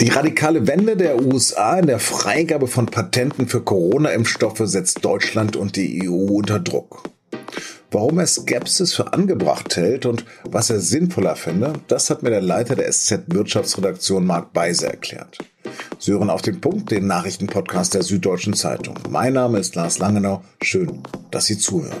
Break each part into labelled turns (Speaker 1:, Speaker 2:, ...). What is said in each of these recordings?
Speaker 1: Die radikale Wende der USA in der Freigabe von Patenten für Corona-Impfstoffe setzt Deutschland und die EU unter Druck. Warum er Skepsis für angebracht hält und was er sinnvoller finde, das hat mir der Leiter der SZ Wirtschaftsredaktion Marc Beise erklärt. Sie hören auf den Punkt, den Nachrichtenpodcast der Süddeutschen Zeitung. Mein Name ist Lars Langenau. Schön, dass Sie zuhören.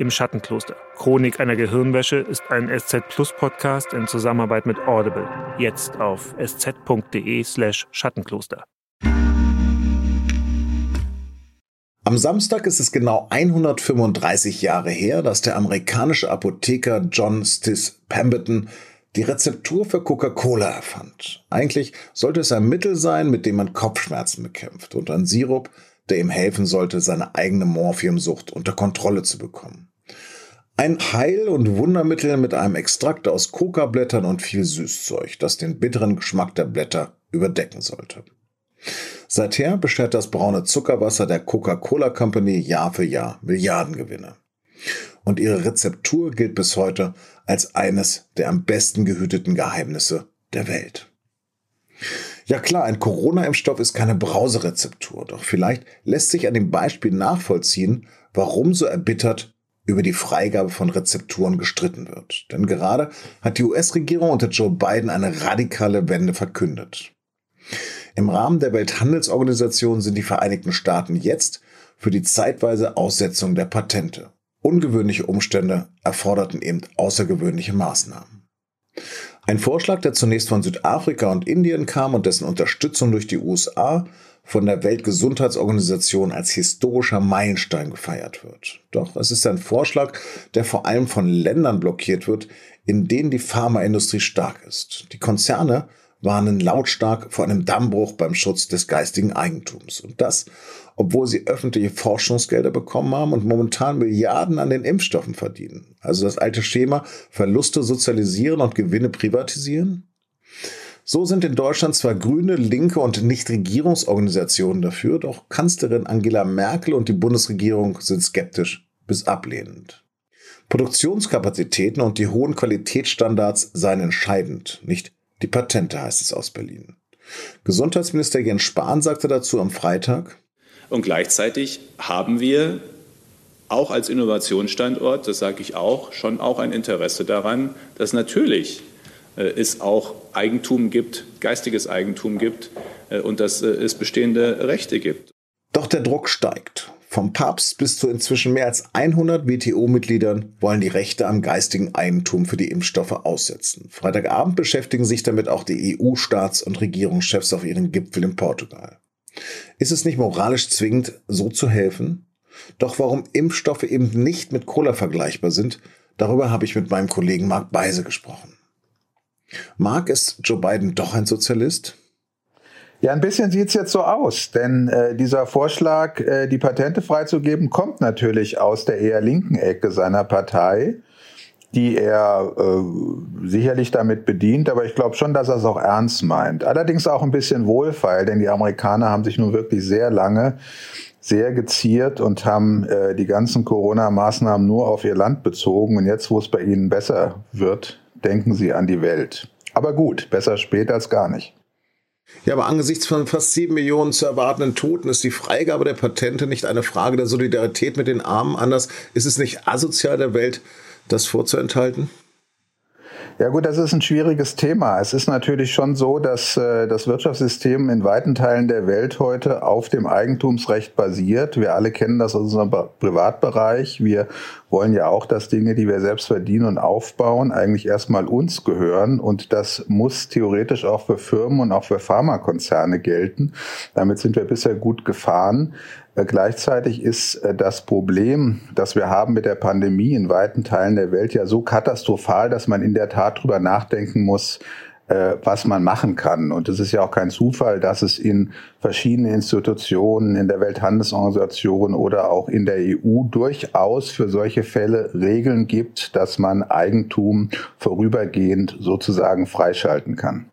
Speaker 2: Im Schattenkloster. Chronik einer Gehirnwäsche ist ein SZ Plus Podcast in Zusammenarbeit mit Audible. Jetzt auf sz.de/slash Schattenkloster.
Speaker 1: Am Samstag ist es genau 135 Jahre her, dass der amerikanische Apotheker John Stis Pemberton die Rezeptur für Coca-Cola erfand. Eigentlich sollte es ein Mittel sein, mit dem man Kopfschmerzen bekämpft und ein Sirup, der ihm helfen sollte, seine eigene Morphiumsucht unter Kontrolle zu bekommen. Ein Heil- und Wundermittel mit einem Extrakt aus Coca-Blättern und viel Süßzeug, das den bitteren Geschmack der Blätter überdecken sollte. Seither beschert das braune Zuckerwasser der Coca-Cola Company Jahr für Jahr Milliardengewinne. Und ihre Rezeptur gilt bis heute als eines der am besten gehüteten Geheimnisse der Welt. Ja klar, ein Corona-Impfstoff ist keine Brauserezeptur, doch vielleicht lässt sich an dem Beispiel nachvollziehen, warum so erbittert über die Freigabe von Rezepturen gestritten wird. Denn gerade hat die US-Regierung unter Joe Biden eine radikale Wende verkündet. Im Rahmen der Welthandelsorganisation sind die Vereinigten Staaten jetzt für die zeitweise Aussetzung der Patente. Ungewöhnliche Umstände erforderten eben außergewöhnliche Maßnahmen. Ein Vorschlag, der zunächst von Südafrika und Indien kam und dessen Unterstützung durch die USA von der Weltgesundheitsorganisation als historischer Meilenstein gefeiert wird. Doch es ist ein Vorschlag, der vor allem von Ländern blockiert wird, in denen die Pharmaindustrie stark ist. Die Konzerne warnen lautstark vor einem Dammbruch beim Schutz des geistigen Eigentums. Und das, obwohl sie öffentliche Forschungsgelder bekommen haben und momentan Milliarden an den Impfstoffen verdienen. Also das alte Schema, Verluste sozialisieren und Gewinne privatisieren? So sind in Deutschland zwar grüne, linke und Nichtregierungsorganisationen dafür, doch Kanzlerin Angela Merkel und die Bundesregierung sind skeptisch bis ablehnend. Produktionskapazitäten und die hohen Qualitätsstandards seien entscheidend, nicht die Patente, heißt es aus Berlin. Gesundheitsminister Jens Spahn sagte dazu am Freitag.
Speaker 3: Und gleichzeitig haben wir auch als Innovationsstandort, das sage ich auch, schon auch ein Interesse daran, dass natürlich äh, es auch Eigentum gibt, geistiges Eigentum gibt äh, und dass äh, es bestehende Rechte gibt.
Speaker 1: Doch der Druck steigt. Vom Papst bis zu inzwischen mehr als 100 WTO-Mitgliedern wollen die Rechte am geistigen Eigentum für die Impfstoffe aussetzen. Freitagabend beschäftigen sich damit auch die EU-Staats- und Regierungschefs auf ihren Gipfel in Portugal. Ist es nicht moralisch zwingend, so zu helfen? Doch warum Impfstoffe eben nicht mit Cola vergleichbar sind, darüber habe ich mit meinem Kollegen Marc Beise gesprochen. Mark, ist Joe Biden doch ein Sozialist?
Speaker 4: Ja, ein bisschen sieht's jetzt so aus, denn äh, dieser Vorschlag, äh, die Patente freizugeben, kommt natürlich aus der eher linken Ecke seiner Partei, die er äh, sicherlich damit bedient, aber ich glaube schon, dass er es auch ernst meint. Allerdings auch ein bisschen wohlfeil, denn die Amerikaner haben sich nun wirklich sehr lange sehr geziert und haben äh, die ganzen Corona-Maßnahmen nur auf ihr Land bezogen. Und jetzt, wo es bei ihnen besser wird, denken Sie an die Welt. Aber gut, besser spät als gar nicht.
Speaker 1: Ja, aber angesichts von fast sieben Millionen zu erwartenden Toten ist die Freigabe der Patente nicht eine Frage der Solidarität mit den Armen. Anders ist es nicht asozial der Welt, das vorzuenthalten?
Speaker 4: Ja gut, das ist ein schwieriges Thema. Es ist natürlich schon so, dass äh, das Wirtschaftssystem in weiten Teilen der Welt heute auf dem Eigentumsrecht basiert. Wir alle kennen das aus unserem Privatbereich. Wir wollen ja auch, dass Dinge, die wir selbst verdienen und aufbauen, eigentlich erstmal uns gehören. Und das muss theoretisch auch für Firmen und auch für Pharmakonzerne gelten. Damit sind wir bisher gut gefahren. Äh, gleichzeitig ist äh, das Problem, das wir haben mit der Pandemie in weiten Teilen der Welt ja so katastrophal, dass man in der Tat drüber nachdenken muss, äh, was man machen kann. Und es ist ja auch kein Zufall, dass es in verschiedenen Institutionen, in der Welthandelsorganisation oder auch in der EU durchaus für solche Fälle Regeln gibt, dass man Eigentum vorübergehend sozusagen freischalten kann.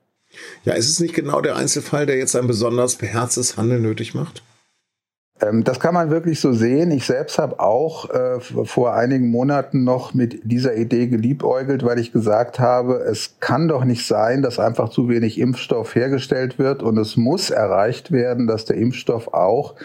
Speaker 1: Ja, ist es nicht genau der Einzelfall, der jetzt ein besonders beherztes Handeln nötig macht?
Speaker 4: Ähm, das kann man wirklich so sehen. Ich selbst habe auch äh, vor einigen Monaten noch mit dieser Idee geliebäugelt, weil ich gesagt habe, es kann doch nicht sein, dass einfach zu wenig Impfstoff hergestellt wird und es muss erreicht werden, dass der Impfstoff auch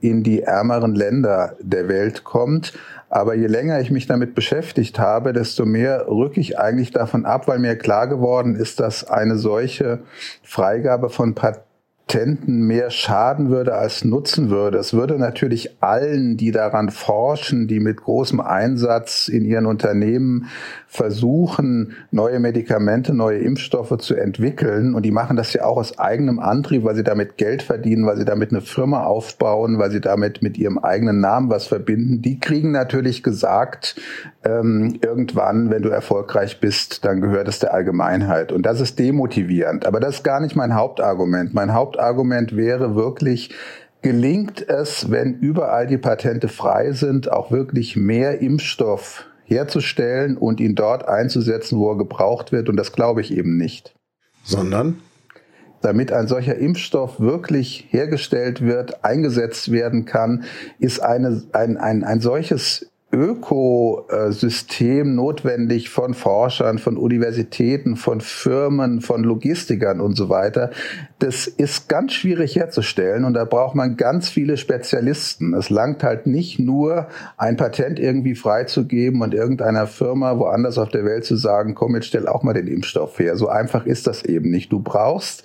Speaker 4: in die ärmeren Länder der Welt kommt. Aber je länger ich mich damit beschäftigt habe, desto mehr rücke ich eigentlich davon ab, weil mir klar geworden ist, dass eine solche Freigabe von Pat Patenten mehr schaden würde als nutzen würde. Es würde natürlich allen, die daran forschen, die mit großem Einsatz in ihren Unternehmen versuchen, neue Medikamente, neue Impfstoffe zu entwickeln, und die machen das ja auch aus eigenem Antrieb, weil sie damit Geld verdienen, weil sie damit eine Firma aufbauen, weil sie damit mit ihrem eigenen Namen was verbinden, die kriegen natürlich gesagt, ähm, irgendwann, wenn du erfolgreich bist, dann gehört es der Allgemeinheit. Und das ist demotivierend. Aber das ist gar nicht mein Hauptargument. Mein Hauptargument wäre wirklich, gelingt es, wenn überall die Patente frei sind, auch wirklich mehr Impfstoff herzustellen und ihn dort einzusetzen, wo er gebraucht wird. Und das glaube ich eben nicht.
Speaker 1: Sondern?
Speaker 4: Damit ein solcher Impfstoff wirklich hergestellt wird, eingesetzt werden kann, ist eine, ein, ein, ein solches Ökosystem notwendig von Forschern, von Universitäten, von Firmen, von Logistikern und so weiter. Das ist ganz schwierig herzustellen und da braucht man ganz viele Spezialisten. Es langt halt nicht nur, ein Patent irgendwie freizugeben und irgendeiner Firma woanders auf der Welt zu sagen, komm, jetzt stell auch mal den Impfstoff her. So einfach ist das eben nicht. Du brauchst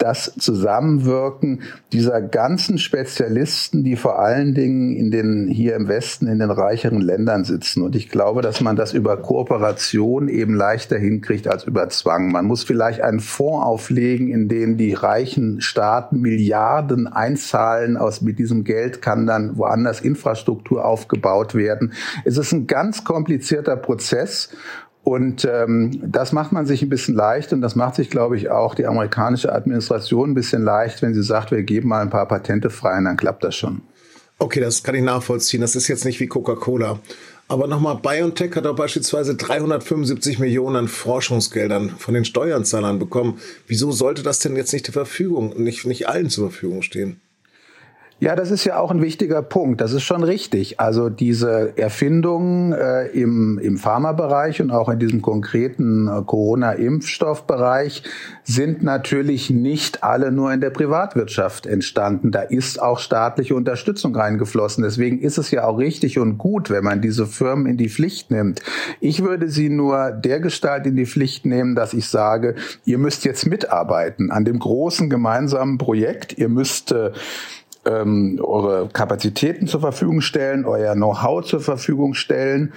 Speaker 4: das Zusammenwirken dieser ganzen Spezialisten, die vor allen Dingen in den, hier im Westen, in den reicheren Ländern sitzen. Und ich glaube, dass man das über Kooperation eben leichter hinkriegt als über Zwang. Man muss vielleicht einen Fonds auflegen, in den die reichen Staaten Milliarden einzahlen. Aus, mit diesem Geld kann dann woanders Infrastruktur aufgebaut werden. Es ist ein ganz komplizierter Prozess. Und ähm, das macht man sich ein bisschen leicht und das macht sich, glaube ich, auch die amerikanische Administration ein bisschen leicht, wenn sie sagt, wir geben mal ein paar Patente frei und dann klappt das schon.
Speaker 1: Okay, das kann ich nachvollziehen. Das ist jetzt nicht wie Coca-Cola. Aber nochmal, BioNTech hat auch beispielsweise 375 Millionen an Forschungsgeldern von den Steuerzahlern bekommen. Wieso sollte das denn jetzt nicht zur Verfügung, nicht, nicht allen zur Verfügung stehen?
Speaker 4: Ja, das ist ja auch ein wichtiger Punkt. Das ist schon richtig. Also diese Erfindungen äh, im, im Pharmabereich und auch in diesem konkreten äh, Corona-Impfstoffbereich sind natürlich nicht alle nur in der Privatwirtschaft entstanden. Da ist auch staatliche Unterstützung reingeflossen. Deswegen ist es ja auch richtig und gut, wenn man diese Firmen in die Pflicht nimmt. Ich würde sie nur dergestalt in die Pflicht nehmen, dass ich sage, ihr müsst jetzt mitarbeiten an dem großen gemeinsamen Projekt. Ihr müsst äh, ähm, eure Kapazitäten zur Verfügung stellen, euer Know-how zur Verfügung stellen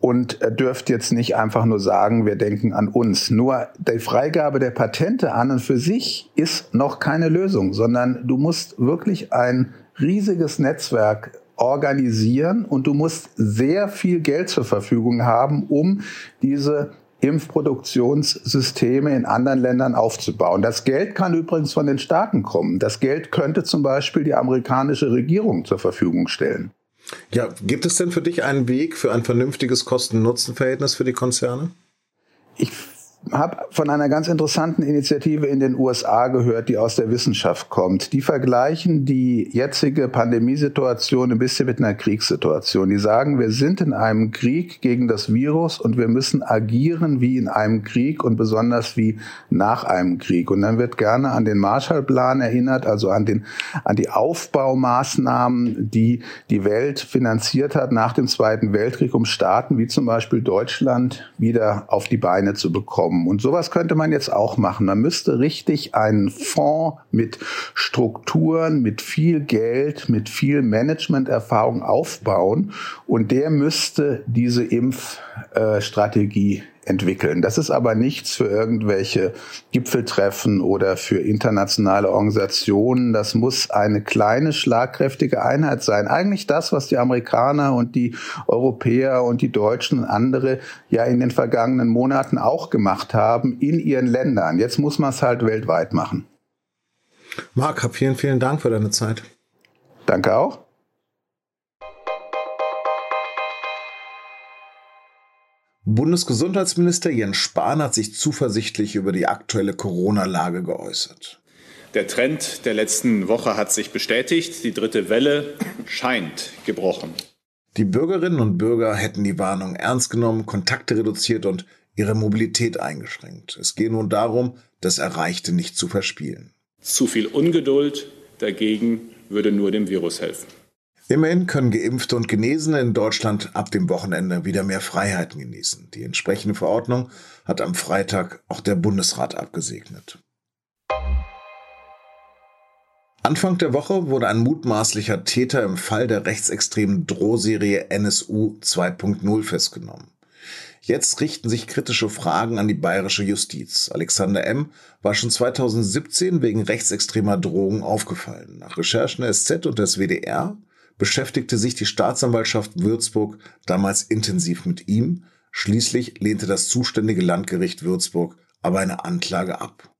Speaker 4: und dürft jetzt nicht einfach nur sagen, wir denken an uns. Nur die Freigabe der Patente an und für sich ist noch keine Lösung, sondern du musst wirklich ein riesiges Netzwerk organisieren und du musst sehr viel Geld zur Verfügung haben, um diese Impfproduktionssysteme in anderen Ländern aufzubauen. Das Geld kann übrigens von den Staaten kommen. Das Geld könnte zum Beispiel die amerikanische Regierung zur Verfügung stellen.
Speaker 1: Ja, gibt es denn für dich einen Weg für ein vernünftiges Kosten-Nutzen-Verhältnis für die Konzerne?
Speaker 4: Ich habe von einer ganz interessanten Initiative in den USA gehört, die aus der Wissenschaft kommt. Die vergleichen die jetzige Pandemiesituation ein bisschen mit einer Kriegssituation. Die sagen, wir sind in einem Krieg gegen das Virus und wir müssen agieren wie in einem Krieg und besonders wie nach einem Krieg. Und dann wird gerne an den Marshallplan erinnert, also an den an die Aufbaumaßnahmen, die die Welt finanziert hat nach dem Zweiten Weltkrieg, um Staaten wie zum Beispiel Deutschland wieder auf die Beine zu bekommen kommen. Und sowas könnte man jetzt auch machen. Man müsste richtig einen Fonds mit Strukturen, mit viel Geld, mit viel Managementerfahrung aufbauen und der müsste diese Impfstrategie entwickeln. Das ist aber nichts für irgendwelche Gipfeltreffen oder für internationale Organisationen. Das muss eine kleine, schlagkräftige Einheit sein. Eigentlich das, was die Amerikaner und die Europäer und die Deutschen und andere ja in den vergangenen Monaten auch gemacht haben in ihren Ländern. Jetzt muss man es halt weltweit machen.
Speaker 1: Marc, vielen, vielen Dank für deine Zeit.
Speaker 4: Danke auch.
Speaker 1: Bundesgesundheitsminister Jens Spahn hat sich zuversichtlich über die aktuelle Corona-Lage geäußert.
Speaker 3: Der Trend der letzten Woche hat sich bestätigt. Die dritte Welle scheint gebrochen.
Speaker 1: Die Bürgerinnen und Bürger hätten die Warnung ernst genommen, Kontakte reduziert und ihre Mobilität eingeschränkt. Es geht nun darum, das Erreichte nicht zu verspielen.
Speaker 3: Zu viel Ungeduld dagegen würde nur dem Virus helfen.
Speaker 1: Immerhin können Geimpfte und Genesene in Deutschland ab dem Wochenende wieder mehr Freiheiten genießen. Die entsprechende Verordnung hat am Freitag auch der Bundesrat abgesegnet. Anfang der Woche wurde ein mutmaßlicher Täter im Fall der rechtsextremen Drohserie NSU 2.0 festgenommen. Jetzt richten sich kritische Fragen an die bayerische Justiz. Alexander M. war schon 2017 wegen rechtsextremer Drohungen aufgefallen. Nach Recherchen der SZ und des WDR beschäftigte sich die Staatsanwaltschaft Würzburg damals intensiv mit ihm. Schließlich lehnte das zuständige Landgericht Würzburg aber eine Anklage ab.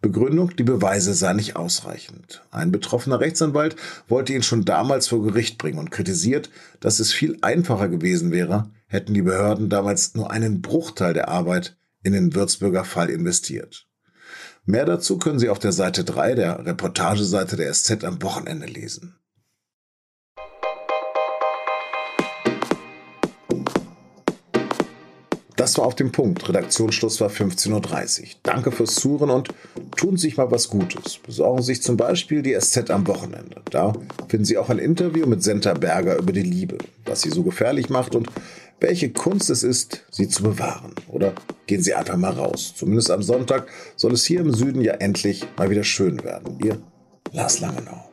Speaker 1: Begründung, die Beweise seien nicht ausreichend. Ein betroffener Rechtsanwalt wollte ihn schon damals vor Gericht bringen und kritisiert, dass es viel einfacher gewesen wäre, hätten die Behörden damals nur einen Bruchteil der Arbeit in den Würzburger Fall investiert. Mehr dazu können Sie auf der Seite 3 der Reportageseite der SZ am Wochenende lesen. Das war auf dem Punkt. Redaktionsschluss war 15.30 Uhr. Danke fürs Zuhören und tun Sie sich mal was Gutes. Besorgen Sie sich zum Beispiel die SZ am Wochenende. Da finden Sie auch ein Interview mit Senta Berger über die Liebe, was sie so gefährlich macht und welche Kunst es ist, sie zu bewahren. Oder gehen Sie einfach mal raus. Zumindest am Sonntag soll es hier im Süden ja endlich mal wieder schön werden. Ihr Lars Langenau.